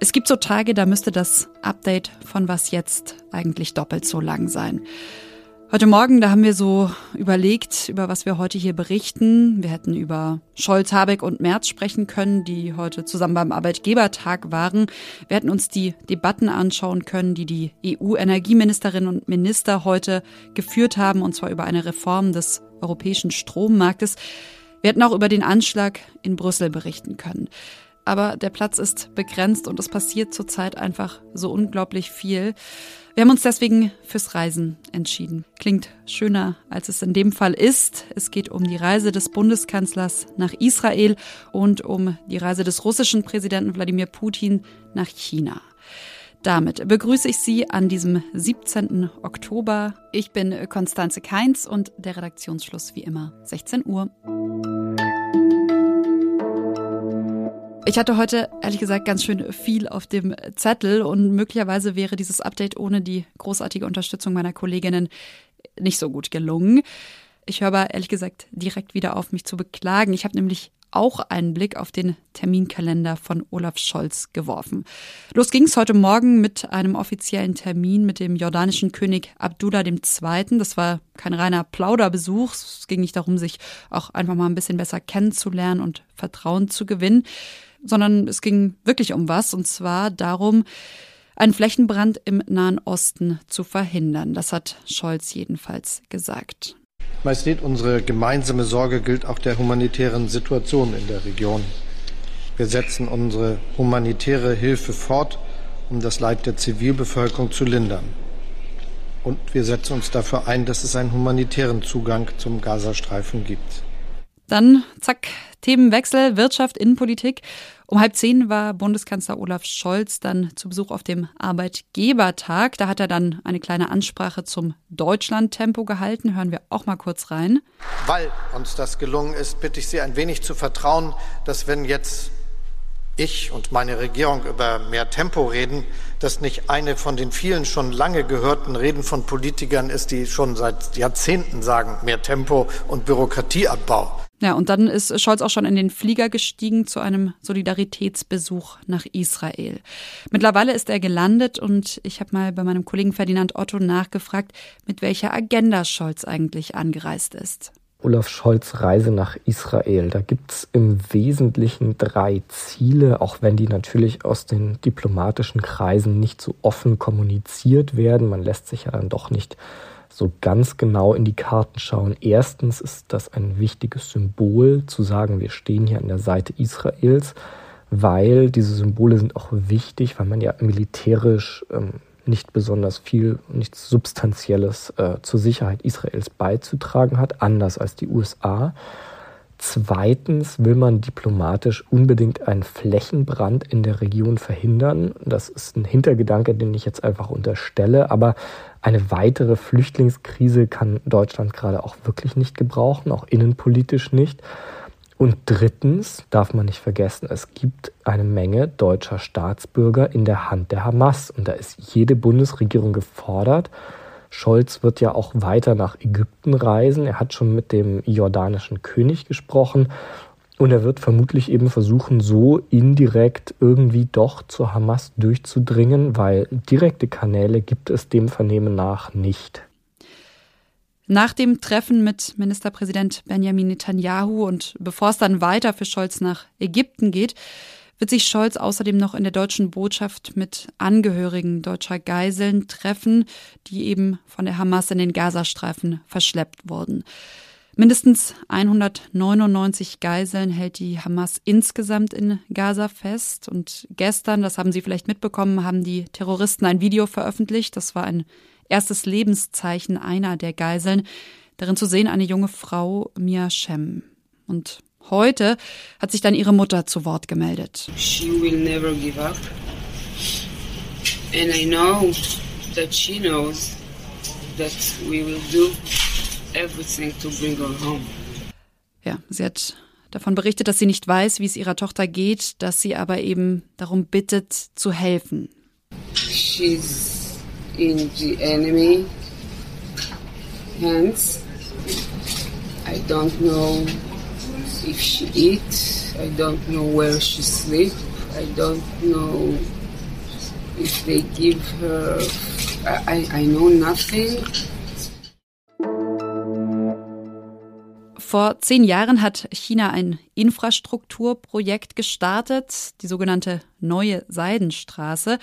Es gibt so Tage, da müsste das Update von Was jetzt eigentlich doppelt so lang sein. Heute Morgen, da haben wir so überlegt, über was wir heute hier berichten. Wir hätten über Scholz, Habeck und Merz sprechen können, die heute zusammen beim Arbeitgebertag waren. Wir hätten uns die Debatten anschauen können, die die EU-Energieministerinnen und Minister heute geführt haben, und zwar über eine Reform des europäischen Strommarktes. Wir hätten auch über den Anschlag in Brüssel berichten können. Aber der Platz ist begrenzt und es passiert zurzeit einfach so unglaublich viel. Wir haben uns deswegen fürs Reisen entschieden. Klingt schöner, als es in dem Fall ist. Es geht um die Reise des Bundeskanzlers nach Israel und um die Reise des russischen Präsidenten Wladimir Putin nach China. Damit begrüße ich Sie an diesem 17. Oktober. Ich bin Konstanze Keins und der Redaktionsschluss wie immer 16 Uhr. Ich hatte heute ehrlich gesagt ganz schön viel auf dem Zettel und möglicherweise wäre dieses Update ohne die großartige Unterstützung meiner Kolleginnen nicht so gut gelungen. Ich höre aber ehrlich gesagt direkt wieder auf, mich zu beklagen. Ich habe nämlich auch einen Blick auf den Terminkalender von Olaf Scholz geworfen. Los ging es heute Morgen mit einem offiziellen Termin mit dem jordanischen König Abdullah II. Das war kein reiner Plauderbesuch. Es ging nicht darum, sich auch einfach mal ein bisschen besser kennenzulernen und Vertrauen zu gewinnen sondern es ging wirklich um was, und zwar darum, einen Flächenbrand im Nahen Osten zu verhindern. Das hat Scholz jedenfalls gesagt. Majestät, unsere gemeinsame Sorge gilt auch der humanitären Situation in der Region. Wir setzen unsere humanitäre Hilfe fort, um das Leid der Zivilbevölkerung zu lindern. Und wir setzen uns dafür ein, dass es einen humanitären Zugang zum Gazastreifen gibt. Dann, zack, Themenwechsel, Wirtschaft, Innenpolitik. Um halb zehn war Bundeskanzler Olaf Scholz dann zu Besuch auf dem Arbeitgebertag. Da hat er dann eine kleine Ansprache zum Deutschlandtempo gehalten. Hören wir auch mal kurz rein. Weil uns das gelungen ist, bitte ich Sie ein wenig zu vertrauen, dass wenn jetzt ich und meine Regierung über mehr Tempo reden, das nicht eine von den vielen schon lange gehörten Reden von Politikern ist, die schon seit Jahrzehnten sagen, mehr Tempo und Bürokratieabbau. Ja, und dann ist Scholz auch schon in den Flieger gestiegen zu einem Solidaritätsbesuch nach Israel. Mittlerweile ist er gelandet und ich habe mal bei meinem Kollegen Ferdinand Otto nachgefragt, mit welcher Agenda Scholz eigentlich angereist ist. Olaf Scholz Reise nach Israel. Da gibt's im Wesentlichen drei Ziele, auch wenn die natürlich aus den diplomatischen Kreisen nicht so offen kommuniziert werden. Man lässt sich ja dann doch nicht so ganz genau in die Karten schauen. Erstens ist das ein wichtiges Symbol, zu sagen, wir stehen hier an der Seite Israels, weil diese Symbole sind auch wichtig, weil man ja militärisch ähm, nicht besonders viel, nichts Substanzielles äh, zur Sicherheit Israels beizutragen hat, anders als die USA. Zweitens will man diplomatisch unbedingt einen Flächenbrand in der Region verhindern. Das ist ein Hintergedanke, den ich jetzt einfach unterstelle. Aber eine weitere Flüchtlingskrise kann Deutschland gerade auch wirklich nicht gebrauchen, auch innenpolitisch nicht. Und drittens darf man nicht vergessen, es gibt eine Menge deutscher Staatsbürger in der Hand der Hamas. Und da ist jede Bundesregierung gefordert, Scholz wird ja auch weiter nach Ägypten reisen. Er hat schon mit dem jordanischen König gesprochen. Und er wird vermutlich eben versuchen, so indirekt irgendwie doch zur Hamas durchzudringen, weil direkte Kanäle gibt es dem Vernehmen nach nicht. Nach dem Treffen mit Ministerpräsident Benjamin Netanyahu und bevor es dann weiter für Scholz nach Ägypten geht, wird sich Scholz außerdem noch in der deutschen Botschaft mit Angehörigen deutscher Geiseln treffen, die eben von der Hamas in den Gazastreifen verschleppt wurden. Mindestens 199 Geiseln hält die Hamas insgesamt in Gaza fest. Und gestern, das haben Sie vielleicht mitbekommen, haben die Terroristen ein Video veröffentlicht. Das war ein erstes Lebenszeichen einer der Geiseln. Darin zu sehen eine junge Frau, Mia Shem. Und Heute hat sich dann ihre Mutter zu Wort gemeldet. She will never give up. And I know that she knows that we will do everything to bring her home. Ja, sie hat davon berichtet, dass sie nicht weiß, wie es ihrer Tochter geht, dass sie aber eben darum bittet, zu helfen. She's in the enemy hands. I don't know if she eats. I don't know where she sleeps. I don't know if they give her. I, I know nothing. Vor zehn Jahren hat China ein Infrastrukturprojekt gestartet, die sogenannte Neue Seidenstraße.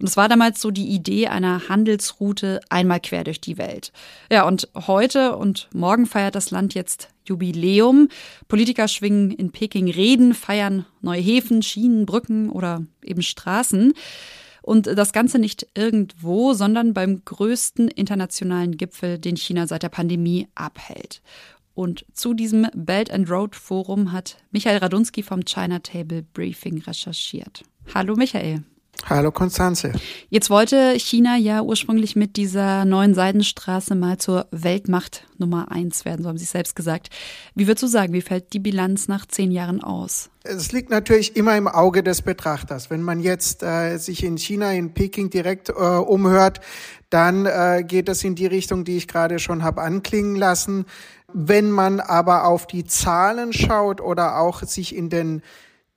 Und es war damals so die Idee einer Handelsroute einmal quer durch die Welt. Ja, und heute und morgen feiert das Land jetzt Jubiläum. Politiker schwingen in Peking Reden, feiern neue Häfen, Schienen, Brücken oder eben Straßen. Und das Ganze nicht irgendwo, sondern beim größten internationalen Gipfel, den China seit der Pandemie abhält. Und zu diesem Belt and Road Forum hat Michael Radunski vom China Table Briefing recherchiert. Hallo Michael. Hallo Konstanze. Jetzt wollte China ja ursprünglich mit dieser neuen Seidenstraße mal zur Weltmacht Nummer eins werden, so haben Sie es selbst gesagt. Wie würdest du sagen, wie fällt die Bilanz nach zehn Jahren aus? Es liegt natürlich immer im Auge des Betrachters. Wenn man jetzt äh, sich in China, in Peking direkt äh, umhört, dann äh, geht es in die Richtung, die ich gerade schon habe anklingen lassen. Wenn man aber auf die Zahlen schaut oder auch sich in den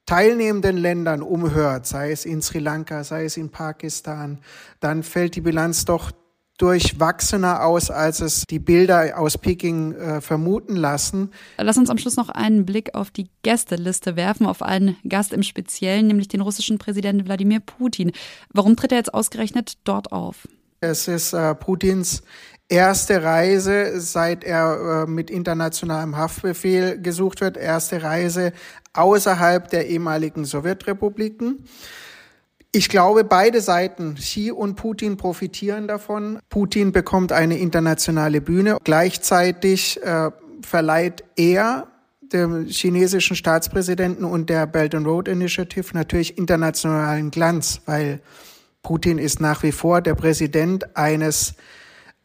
teilnehmenden Ländern umhört, sei es in Sri Lanka, sei es in Pakistan, dann fällt die Bilanz doch durchwachsener aus, als es die Bilder aus Peking äh, vermuten lassen. Lass uns am Schluss noch einen Blick auf die Gästeliste werfen, auf einen Gast im Speziellen, nämlich den russischen Präsidenten Wladimir Putin. Warum tritt er jetzt ausgerechnet dort auf? Es ist äh, Putins erste Reise, seit er äh, mit internationalem Haftbefehl gesucht wird, erste Reise außerhalb der ehemaligen Sowjetrepubliken. Ich glaube, beide Seiten, Xi und Putin, profitieren davon. Putin bekommt eine internationale Bühne. Gleichzeitig äh, verleiht er dem chinesischen Staatspräsidenten und der Belt and Road Initiative natürlich internationalen Glanz, weil Putin ist nach wie vor der Präsident eines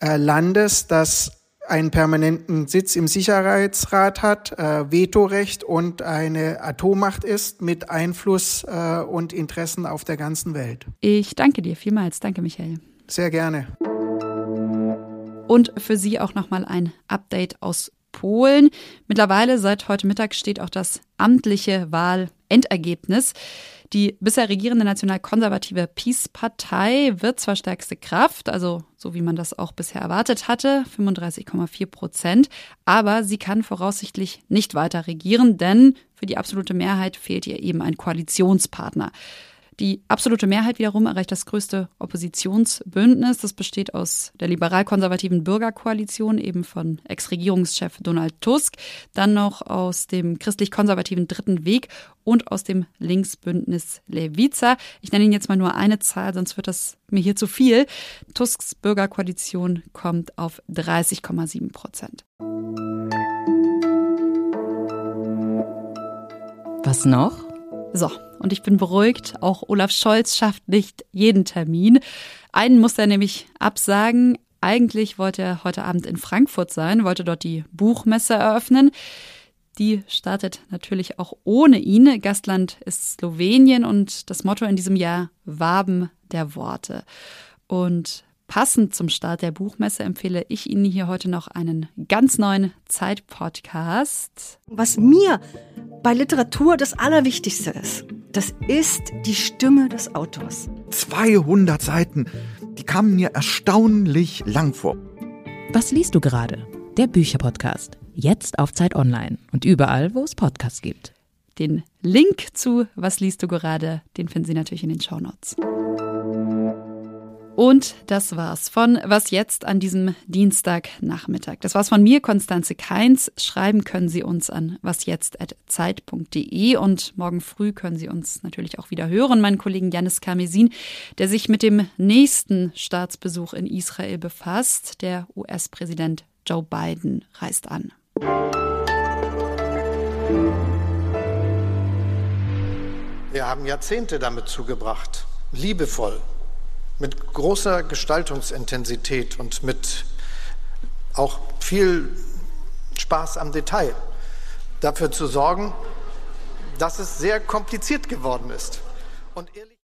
äh, Landes, das einen permanenten Sitz im Sicherheitsrat hat, äh, Vetorecht und eine Atommacht ist mit Einfluss äh, und Interessen auf der ganzen Welt. Ich danke dir vielmals. Danke, Michael. Sehr gerne. Und für Sie auch nochmal ein Update aus Polen. Mittlerweile seit heute Mittag steht auch das amtliche Wahlendergebnis. Die bisher regierende nationalkonservative Peace-Partei wird zwar stärkste Kraft, also so wie man das auch bisher erwartet hatte, 35,4 Prozent, aber sie kann voraussichtlich nicht weiter regieren, denn für die absolute Mehrheit fehlt ihr eben ein Koalitionspartner. Die absolute Mehrheit wiederum erreicht das größte Oppositionsbündnis. Das besteht aus der liberal-konservativen Bürgerkoalition, eben von Ex-Regierungschef Donald Tusk, dann noch aus dem christlich-konservativen Dritten Weg und aus dem Linksbündnis Levica. Ich nenne Ihnen jetzt mal nur eine Zahl, sonst wird das mir hier zu viel. Tusks Bürgerkoalition kommt auf 30,7 Prozent. Was noch? So, und ich bin beruhigt, auch Olaf Scholz schafft nicht jeden Termin. Einen muss er nämlich absagen. Eigentlich wollte er heute Abend in Frankfurt sein, wollte dort die Buchmesse eröffnen. Die startet natürlich auch ohne ihn. Gastland ist Slowenien und das Motto in diesem Jahr Waben der Worte. Und Passend zum Start der Buchmesse empfehle ich Ihnen hier heute noch einen ganz neuen Zeitpodcast. Was mir bei Literatur das Allerwichtigste ist, das ist die Stimme des Autors. 200 Seiten, die kamen mir erstaunlich lang vor. Was liest du gerade? Der Bücherpodcast. Jetzt auf Zeit Online und überall, wo es Podcasts gibt. Den Link zu Was liest du gerade, den finden Sie natürlich in den Shownotes. Und das war's von Was jetzt an diesem Dienstagnachmittag. Das war's von mir, Konstanze Keins. Schreiben können Sie uns an wasjetzt.zeit.de und morgen früh können Sie uns natürlich auch wieder hören. Mein Kollegen Janis Karmesin, der sich mit dem nächsten Staatsbesuch in Israel befasst. Der US-Präsident Joe Biden reist an. Wir haben Jahrzehnte damit zugebracht, liebevoll mit großer Gestaltungsintensität und mit auch viel Spaß am Detail dafür zu sorgen, dass es sehr kompliziert geworden ist. Und ehrlich